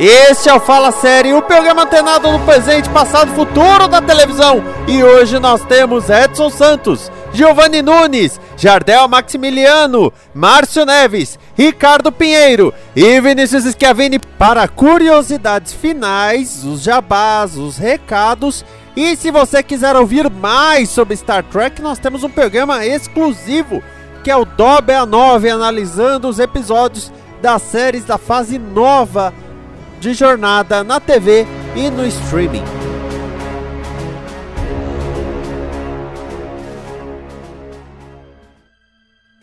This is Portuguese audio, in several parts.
Este é o Fala Série, o programa antenado no presente, passado e futuro da televisão. E hoje nós temos Edson Santos, Giovanni Nunes, Jardel Maximiliano, Márcio Neves, Ricardo Pinheiro e Vinícius Schiavini para curiosidades finais, os jabás, os recados. E se você quiser ouvir mais sobre Star Trek, nós temos um programa exclusivo que é o Dobe a 9, analisando os episódios das séries da fase nova de jornada na TV e no streaming.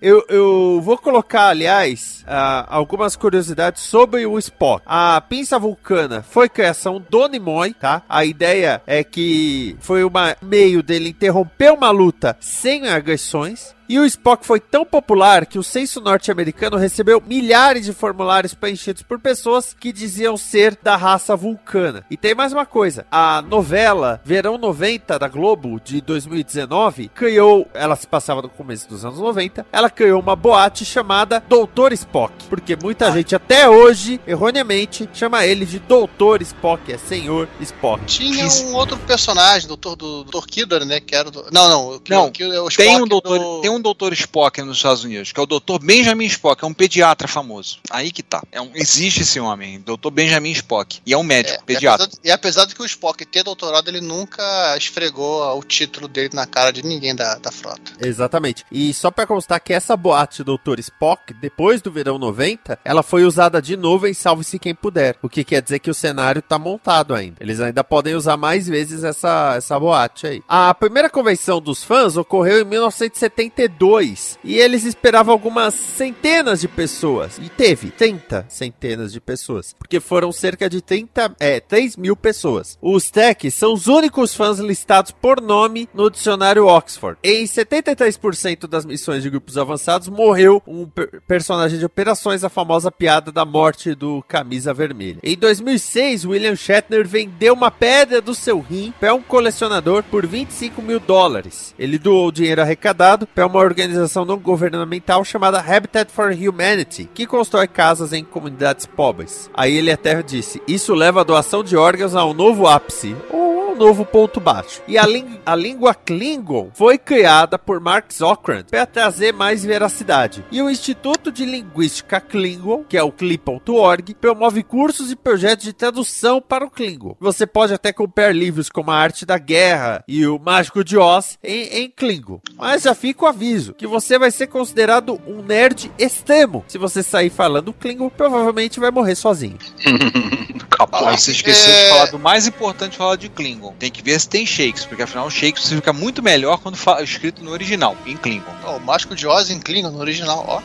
Eu, eu vou colocar, aliás, uh, algumas curiosidades sobre o Spock. A pinça vulcana foi criação do Nimoy, tá? A ideia é que foi um meio dele interromper uma luta sem agressões. E o Spock foi tão popular que o censo norte-americano recebeu milhares de formulários preenchidos por pessoas que diziam ser da raça vulcana. E tem mais uma coisa: a novela Verão 90 da Globo de 2019 criou, ela se passava no começo dos anos 90, ela criou uma boate chamada Doutor Spock, porque muita ah. gente até hoje, erroneamente, chama ele de Doutor Spock, é Senhor Spock. Tinha um outro personagem, Doutor do Dr. Kidder, né, que era do... Não, não, o não, é o Spock tem um doutor, do... tem um doutor Spock nos Estados Unidos, que é o doutor Benjamin Spock, é um pediatra famoso. Aí que tá. É um, existe esse homem, doutor Benjamin Spock. E é um médico, é, pediatra. E apesar, e apesar de que o Spock ter doutorado, ele nunca esfregou o título dele na cara de ninguém da, da frota. Exatamente. E só pra constar que essa boate doutor Spock, depois do verão 90, ela foi usada de novo em Salve-se Quem Puder. O que quer dizer que o cenário tá montado ainda. Eles ainda podem usar mais vezes essa, essa boate aí. A primeira convenção dos fãs ocorreu em 1972 2 e eles esperavam algumas centenas de pessoas. E teve 30 centenas de pessoas, porque foram cerca de 30, é, 3 mil pessoas. Os techs são os únicos fãs listados por nome no dicionário Oxford. Em 73% das missões de grupos avançados morreu um per personagem de operações, a famosa piada da morte do camisa vermelha. Em 2006, William Shatner vendeu uma pedra do seu rim para um colecionador por 25 mil dólares. Ele doou o dinheiro arrecadado para uma organização não governamental chamada Habitat for Humanity, que constrói casas em comunidades pobres. Aí ele até disse: Isso leva a doação de órgãos a um novo ápice, ou um novo ponto baixo. E a, a língua Klingon foi criada por Mark Zokrand para trazer mais veracidade. E o Instituto de Linguística Klingon, que é o Cli.org, promove cursos e projetos de tradução para o Klingon. Você pode até comprar livros como A Arte da Guerra e O Mágico de Oz em, em Klingon. Mas já fica o aviso que você vai ser considerado um nerd extremo. Se você sair falando Klingon, provavelmente vai morrer sozinho. Capaz. Você esqueceu é... de falar do mais importante falar de Klingon. Tem que ver se tem Shakespeare, porque afinal o Shakespeare fica muito melhor quando fala, escrito no original, em Klingon. Oh, o Mágico de Oz em Klingon, no original, ó.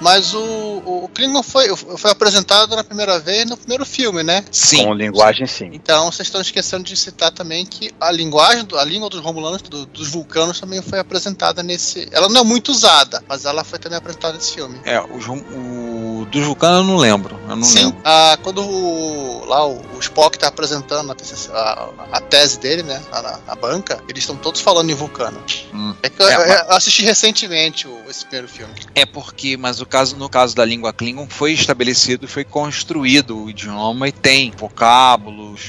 Mas o, o Klingon foi, foi apresentado na primeira vez no primeiro filme, né? Sim. Com linguagem, sim. Então vocês estão esquecendo de citar também que a linguagem, a língua dos Romulanos, do, dos vulcanos também foi apresentada nesse. Ela não é muito usada, mas ela foi também apresentada nesse filme. É, os, o dos vulcanos eu não lembro. Eu não Sim, lembro. Ah, quando o, lá o, o Spock está apresentando a, a, a, tese dele, né, na, na banca, eles estão todos falando em vulcano. Hum. É que eu, é, eu, eu, assisti recentemente o, esse primeiro filme. É porque, mas o caso, no caso da língua Klingon, foi estabelecido, foi construído o idioma e tem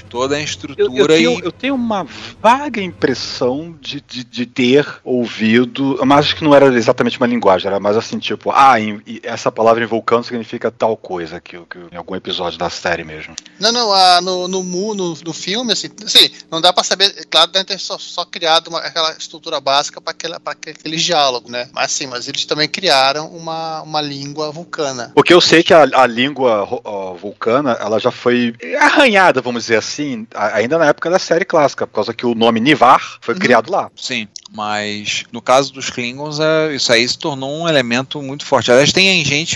toda a estrutura. Eu, eu, tenho, e... eu tenho, uma vaga impressão de, de, de ter ouvido, mas acho que não era exatamente uma linguagem, era mais assim, tipo, ah, em, essa palavra em vulcano significa tal coisa, que, que, em algum episódio da série mesmo. Não, não, a, no, no, no, no filme, assim, assim, não dá para saber, claro, deve ter só, só criado uma, aquela estrutura básica para aqueles diálogos, né? Mas sim, mas eles também criaram uma, uma língua vulcana. Porque eu sei que a, a língua vulcana, ela já foi arranhada, vamos dizer assim, ainda na época da série clássica, por causa que o nome Nivar foi uhum. criado lá. Sim. Mas no caso dos Klingons, é, isso aí se tornou um elemento muito forte. Aliás, tem gente.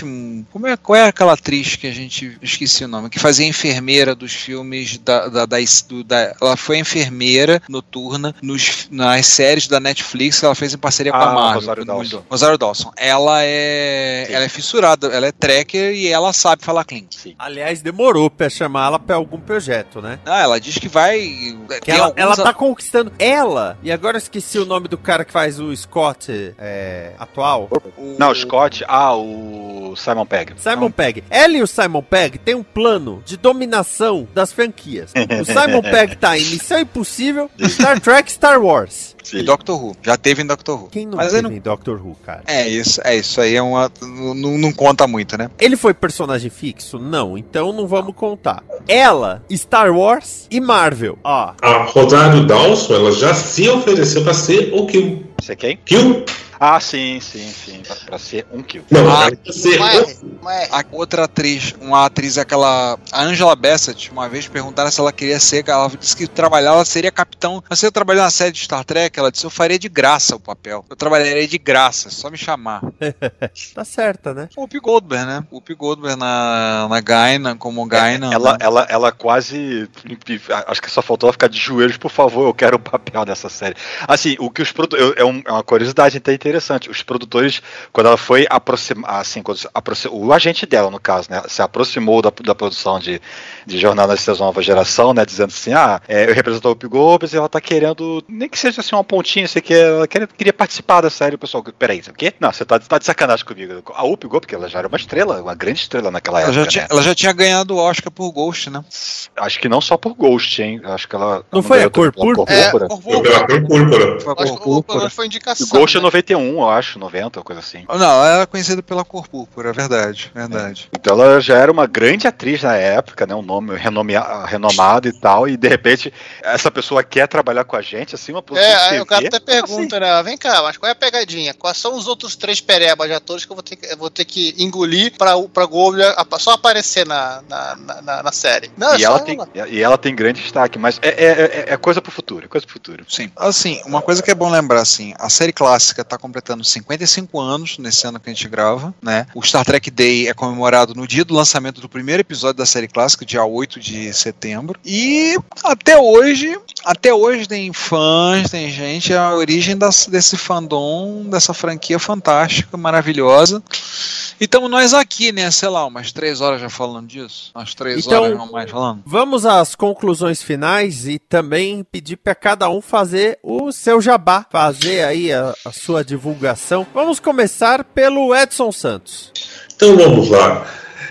Como é, qual é aquela atriz que a gente esqueci o nome? Que fazia enfermeira dos filmes da. da, da, do, da ela foi enfermeira noturna nos, nas séries da Netflix que ela fez em parceria com a Ah, Marvel. Rosário Dawson. Rosário Dawson. Ela é. Sim. Ela é fissurada, ela é tracker e ela sabe falar Klingon. Sim. Aliás, demorou pra chamá-la pra algum projeto, né? Ah, ela diz que vai. Que ela, alguns ela tá conquistando ela. E agora eu esqueci o nome do cara que faz o Scott é, atual. o- Não, o Scott. Ah, o Simon Pegg. Simon Pegg. Ela e o Simon Pegg têm um plano de dominação das franquias. O Simon Pegg tá em Missão Impossível, Star Trek, Star Wars. E Doctor Who. Já teve em Doctor Who. Quem não Mas teve não- em Doctor Who, cara? É isso, é isso aí é uma. Não, não conta muito, né? Ele foi personagem fixo? Não, então não vamos contar. Ela, Star Wars e Marvel. Ó, A Rosário Dawson, ela já se ofereceu pra ser o Kill. Você quem? Kill? Ah, sim, sim, sim. Pra, pra ser um kill. Não, Ah, ia ser. A outra atriz, uma atriz, aquela. A Angela Bassett, uma vez perguntaram se ela queria ser. Ela disse que trabalhar, ela seria capitão. Mas se eu trabalhar na série de Star Trek, ela disse: eu faria de graça o papel. Eu trabalharia de graça, é só me chamar. tá certa, né? O Whoopi Goldberg, né? O Whoopi Goldberg na, na Gaina, como Gaina. Ela, né? ela, ela quase. Acho que só faltou ela ficar de joelhos, por favor, eu quero o papel dessa série. Assim, o que os produtores. É, um- é uma curiosidade até interessante. Os produtores, quando ela foi aproximar. Assim, quando se aproxi- o agente dela, no caso, né? Se aproximou da, da produção de, de Jornada das Estrelas Nova Geração, né? Dizendo assim: ah, é, eu represento o Whoopi Goldberg e ela tá querendo. Nem que seja assim uma pontinha, você quer, ela quer, queria participar da série. O pessoal, peraí, o quê? Não, você tá, tá de sacanagem comigo. A Whoopi Goldberg, porque ela já era uma estrela, uma grande estrela naquela Ela época. já, tinha, né? ela já tinha ganhado o Oscar por Ghost, né? Acho que não só por Ghost, hein? Acho que ela. Não foi ganhou a cor pela É, púrpura. por Foi pela cor púrpura. Foi a cor que púrpura. foi indicação. O Ghost é né? 91, eu acho, 90, coisa assim. Não, ela era conhecida pela cor púrpura, é verdade, verdade. Então ela já era uma grande atriz na época, né? Um nome renome- renomado e tal, e de repente essa pessoa quer trabalhar com a gente, assim, uma produção É, aí o cara até Como assim? pergunta, né? Vem cá, mas qual é a pegadinha? Quais são os outros três perebas de atores que eu vou ter que, vou ter que engolir pra, pra apa- só aparecer na, na, na, na- série? Não, é E ela, tem, e ela tem grande destaque, mas é, é, é- é coisa pro futuro, é coisa pro futuro. Sim. Assim, uma coisa que é bom lembrar, assim, a série clássica tá completando 55 anos nesse ano que a gente grava, né? O Star Trek Day é comemorado no dia do lançamento do primeiro episódio da série clássica, dia 8 de setembro. E até hoje, até hoje tem fãs, tem gente, a origem das- desse fandom, dessa franquia fantástica, maravilhosa. E estamos nós aqui, né? Sei lá, umas três horas já falando disso. Umas três Então- horas não mais falando. Vamos às conclusões finais e também pedir para cada um fazer o seu jabá, fazer aí a, a sua divulgação. Vamos começar pelo Edson Santos. Então vamos lá.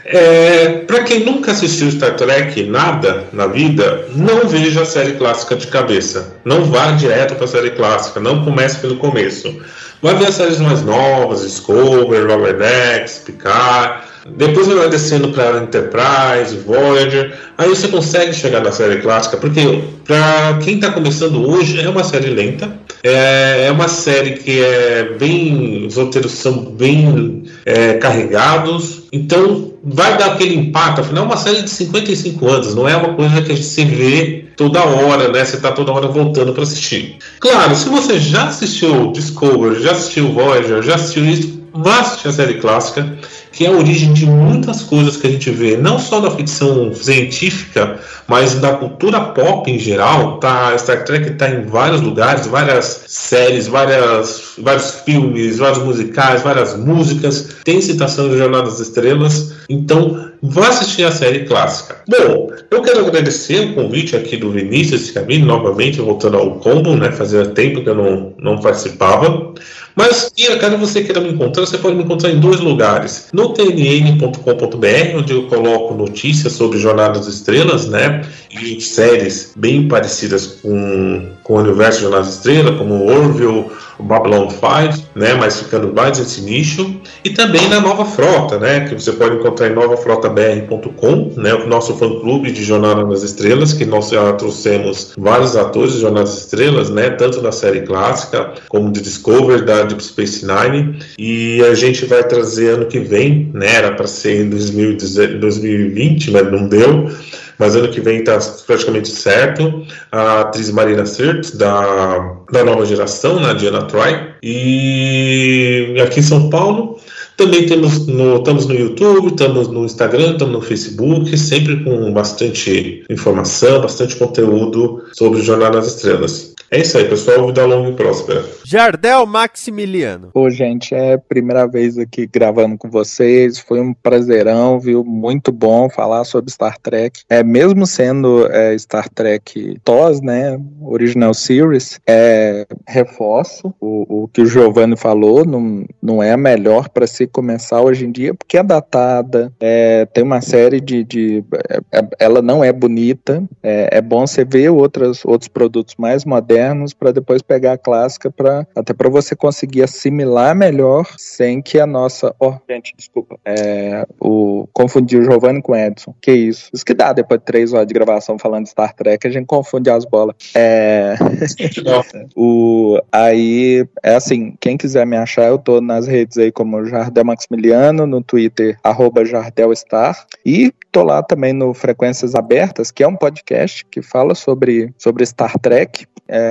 É, para quem nunca assistiu Star Trek nada na vida, não veja a série clássica de cabeça. Não vá direto para a série clássica, não comece pelo começo. Vai ver as séries mais novas, Discovery, Lower Decks, Picard. Depois vai descendo para Enterprise, Voyager. Aí você consegue chegar na série clássica, porque para quem está começando hoje é uma série lenta. É, é uma série que é bem. Os roteiros são bem é, carregados. Então vai dar aquele impacto. Afinal, é uma série de 55 anos, não é uma coisa que a gente vê toda hora, né? Você está toda hora voltando para assistir. Claro, se você já assistiu Discovery, já assistiu Voyager, já assistiu isso, vá assistir a série clássica, que é a origem de muitas coisas que a gente vê, não só da ficção científica, mas da cultura pop em geral. Tá, Star Trek está em vários lugares, várias séries, várias, vários filmes, vários musicais, várias músicas. Tem citação de Jornada das Estrelas. Então, vá assistir a série clássica. Bom, eu quero agradecer o convite aqui do Vinícius Camilo, novamente voltando ao combo, né? Fazia tempo que eu não, não participava. Mas, e caso você queira me encontrar, você pode me encontrar em dois lugares. No tnn.com.br, onde eu coloco notícias sobre Jornadas das Estrelas, né? E séries bem parecidas com, com o universo das Estrelas, como Orville, o Babylon 5, né? Mas ficando mais nesse nicho. E também na Nova Frota, né? Que você pode encontrar em novafrotabr.com, né? O nosso fã-clube de Jornada nas Estrelas, que nós já trouxemos vários atores de Jornada das Estrelas, né? Tanto da série clássica, como de Discovery, da Deep Space Nine. E a gente vai trazer ano que vem, né? Era para ser em 2010 2020, mas não deu. Mas ano que vem está praticamente certo. A atriz Marina Sirtis, da, da nova geração, né, Diana Troy. E aqui em São Paulo, também temos no, estamos no YouTube, estamos no Instagram, estamos no Facebook, sempre com bastante informação, bastante conteúdo sobre Jornada nas Estrelas. É isso aí, pessoal. Vida longa e próspera. Jardel Maximiliano. Pô, gente, é a primeira vez aqui gravando com vocês. Foi um prazerão, viu? Muito bom falar sobre Star Trek. É mesmo sendo é, Star Trek TOS, né? Original Series, é, reforço o, o que o Giovanni falou. Não, não é a melhor para se começar hoje em dia, porque é datada. É, tem uma série de. de é, ela não é bonita. É, é bom você ver outras, outros produtos mais modernos modernos para depois pegar a clássica para até para você conseguir assimilar melhor sem que a nossa, ó, oh, gente, desculpa, é, o confundir o Giovanni com o Edson. Que isso? Isso que dá depois de três horas de gravação falando de Star Trek, a gente confunde as bolas. É, o aí é assim, quem quiser me achar, eu tô nas redes aí como Jardel Maximiliano, no Twitter JardelStar e tô lá também no Frequências Abertas, que é um podcast que fala sobre, sobre Star Trek é,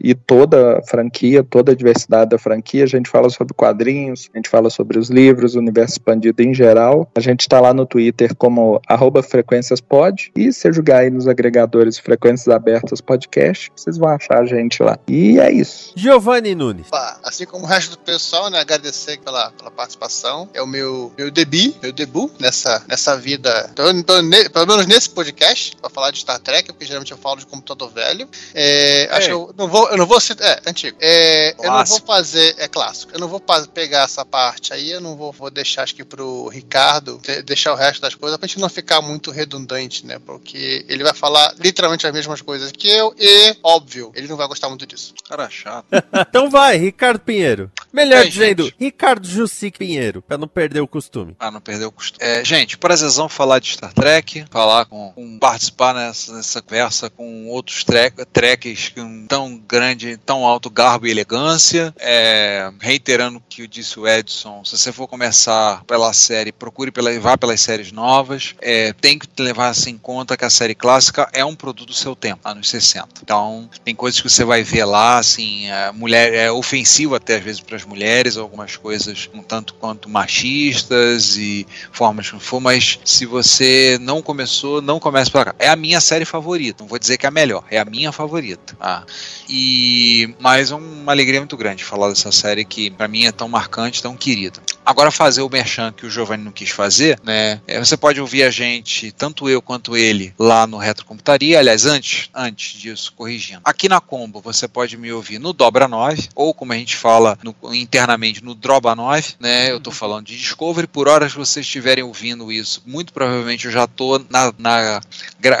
e toda a franquia, toda a diversidade da franquia. A gente fala sobre quadrinhos, a gente fala sobre os livros, o universo expandido em geral. A gente está lá no Twitter como frequênciaspod e se jogar aí nos agregadores Frequências Abertas Podcast, vocês vão achar a gente lá. E é isso. Giovanni Nunes. Assim como o resto do pessoal, né, agradecer pela, pela participação. É o meu, meu debut, meu debut nessa, nessa vida. Tô, tô ne, pelo menos nesse podcast, para falar de Star Trek, porque geralmente eu falo de computador velho. É, acho que eu não vou, eu não vou citar. É, antigo. É, eu não vou fazer. É clássico. Eu não vou pegar essa parte aí, eu não vou, vou deixar acho que pro Ricardo deixar o resto das coisas pra gente não ficar muito redundante, né? Porque ele vai falar literalmente as mesmas coisas que eu e, óbvio, ele não vai gostar muito disso. Cara chato. então vai, Ricardo Pinheiro. Melhor dizendo, gente. Ricardo Jussic Pinheiro, pra não perder o costume. Ah, não perder o costume. É, gente, prazerzão falar de Star Trek, falar com, com participar nessa, nessa conversa com outros trek, trekkers que tão grande, tão alto garbo e elegância. É, reiterando o que disse o Edson, se você for começar pela série, procure pela, vá pelas séries novas. É, tem que levar em conta que a série clássica é um produto do seu tempo, anos 60. Então, tem coisas que você vai ver lá, assim, é, mulher é ofensivo até às vezes para as mulheres, algumas coisas um tanto quanto machistas e formas que for, mas se você não começou, não comece por cá. É a minha série favorita, não vou dizer que é a melhor, é a minha favorita. Ah, e mais uma alegria muito grande falar dessa série que para mim é tão marcante, tão querida. Agora fazer o merchan que o Giovanni não quis fazer, né? É, você pode ouvir a gente, tanto eu quanto ele, lá no Retrocomputaria. Aliás, antes, antes disso, corrigindo. Aqui na Combo você pode me ouvir no Dobra 9, ou como a gente fala no, internamente, no Droba 9, né? Eu tô falando de Discovery. Por horas que vocês estiverem ouvindo isso, muito provavelmente eu já tô na, na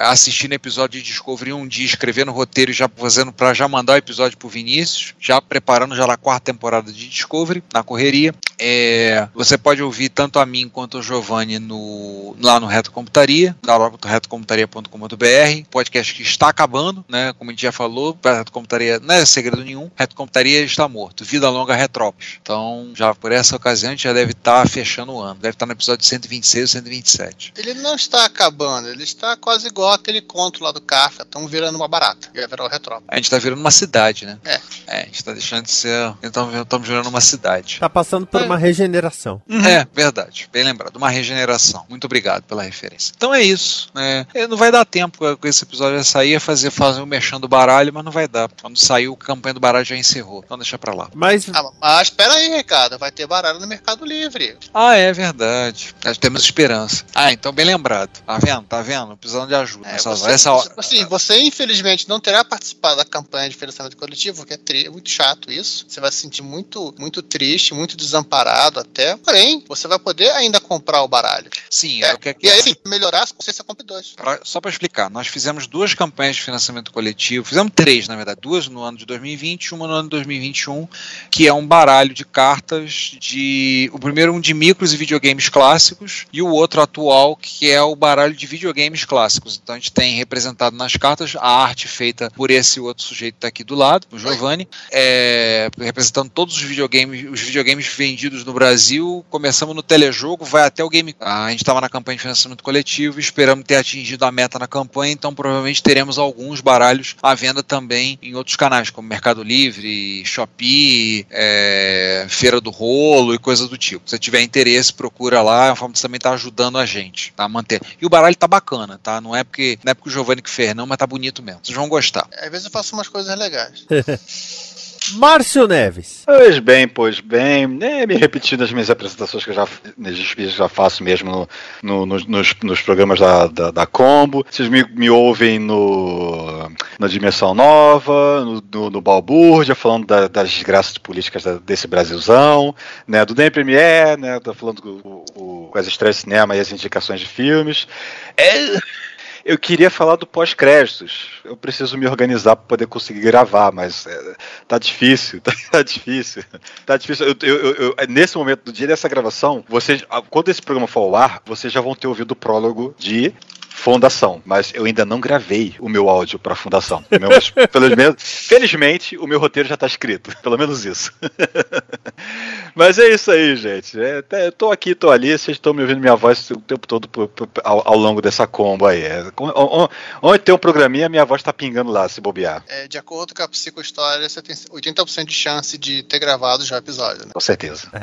assistindo episódio de Discovery um dia, escrevendo roteiro já fazendo para já mandar o episódio pro Vinícius, já preparando já na quarta temporada de Discovery, na correria. É, você pode ouvir tanto a mim quanto o Giovanni no, lá no Reto Computaria, retocomputaria.com.br, podcast que está acabando, né? Como a gente já falou, Reto Computaria não é segredo nenhum, Reto Computaria está morto, vida longa Retrópolis. Então, já por essa ocasião, a gente já deve estar fechando o ano, deve estar no episódio 126 ou 127. Ele não está acabando, ele está quase igual aquele conto lá do Kafka, estão virando uma barata, vai virar o Retrópolis. A gente está virando uma cidade, né? É. É, a gente tá deixando de ser. Então estamos virando uma cidade. Tá passando por é. uma regeneração. Uhum. É, verdade. Bem lembrado. Uma regeneração. Muito obrigado pela referência. Então é isso. Né? Não vai dar tempo com esse episódio vai sair a fazer, fazer um mexendo do baralho, mas não vai dar. Quando saiu, a campanha do baralho já encerrou. Então deixa pra lá. Mas. Ah, mas espera aí, Ricardo. Vai ter baralho no Mercado Livre. Ah, é verdade. Nós temos esperança. Ah, então bem lembrado. Tá vendo? Tá vendo? Precisando de ajuda. É, essa, você, essa hora. Assim, você infelizmente não terá participado da campanha de financiamento coletivo, que é muito chato isso. Você vai se sentir muito, muito triste, muito desamparado até. Porém, você vai poder ainda comprar o baralho. Sim, é, é que... E aí, assim, melhorar, você compra dois. Pra, só para explicar, nós fizemos duas campanhas de financiamento coletivo, fizemos três, na verdade, duas no ano de 2020 e uma no ano de 2021, que é um baralho de cartas de. O primeiro um de micros e videogames clássicos, e o outro atual, que é o baralho de videogames clássicos. Então a gente tem representado nas cartas a arte feita por esse outro sujeito que tá aqui do lado, o Giovanni, é, representando todos os videogames, os videogames vendidos no Brasil Brasil, começamos no telejogo, vai até o game. A gente estava na campanha de financiamento coletivo, esperamos ter atingido a meta na campanha, então provavelmente teremos alguns baralhos à venda também em outros canais, como Mercado Livre, Shopee, é, Feira do Rolo e coisas do tipo. Se tiver interesse, procura lá, é uma forma de também estar tá ajudando a gente tá, a manter. E o baralho tá bacana, tá? Não é porque, não é porque o Giovanni que fez, não, mas tá bonito mesmo. Vocês vão gostar. Às vezes eu faço umas coisas legais. Márcio Neves. Pois bem, pois bem. É, me repetindo as minhas apresentações que eu já, já faço mesmo no, no, nos, nos, programas da, da, da, Combo. Vocês me, me ouvem no, na Dimensão Nova, no, no, no Balbúrdia, falando da, das desgraças políticas desse Brasilzão, né, do DEM Premier, né, falando com as estreias de cinema e as indicações de filmes. É eu queria falar do pós-créditos. Eu preciso me organizar para poder conseguir gravar, mas é, tá difícil, tá, tá, difícil. Tá difícil. Eu, eu, eu, nesse momento do dia dessa gravação, vocês, quando esse programa for ao ar, vocês já vão ter ouvido o prólogo de Fundação, mas eu ainda não gravei o meu áudio para Fundação. Meu, pelo menos, felizmente, o meu roteiro já está escrito, pelo menos isso. mas é isso aí, gente. É, eu tô aqui, tô ali, vocês estão me ouvindo minha voz o tempo todo ao, ao longo dessa combo aí. É, onde tem um programinha, minha voz está pingando lá, se bobear. É, de acordo com a psicohistória, você tem 80% de chance de ter gravado já o episódio, né? Com certeza. É.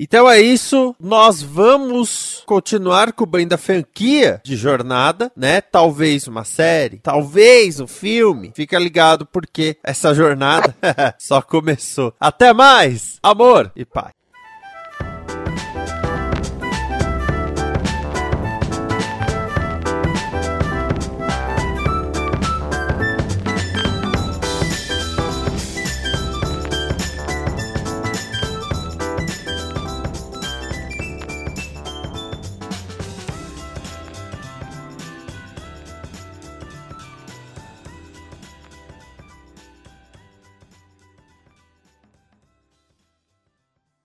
Então é isso, nós vamos continuar cobrindo a franquia de jornada né? Talvez uma série, talvez um filme. Fica ligado porque essa jornada só começou. Até mais, amor e pai.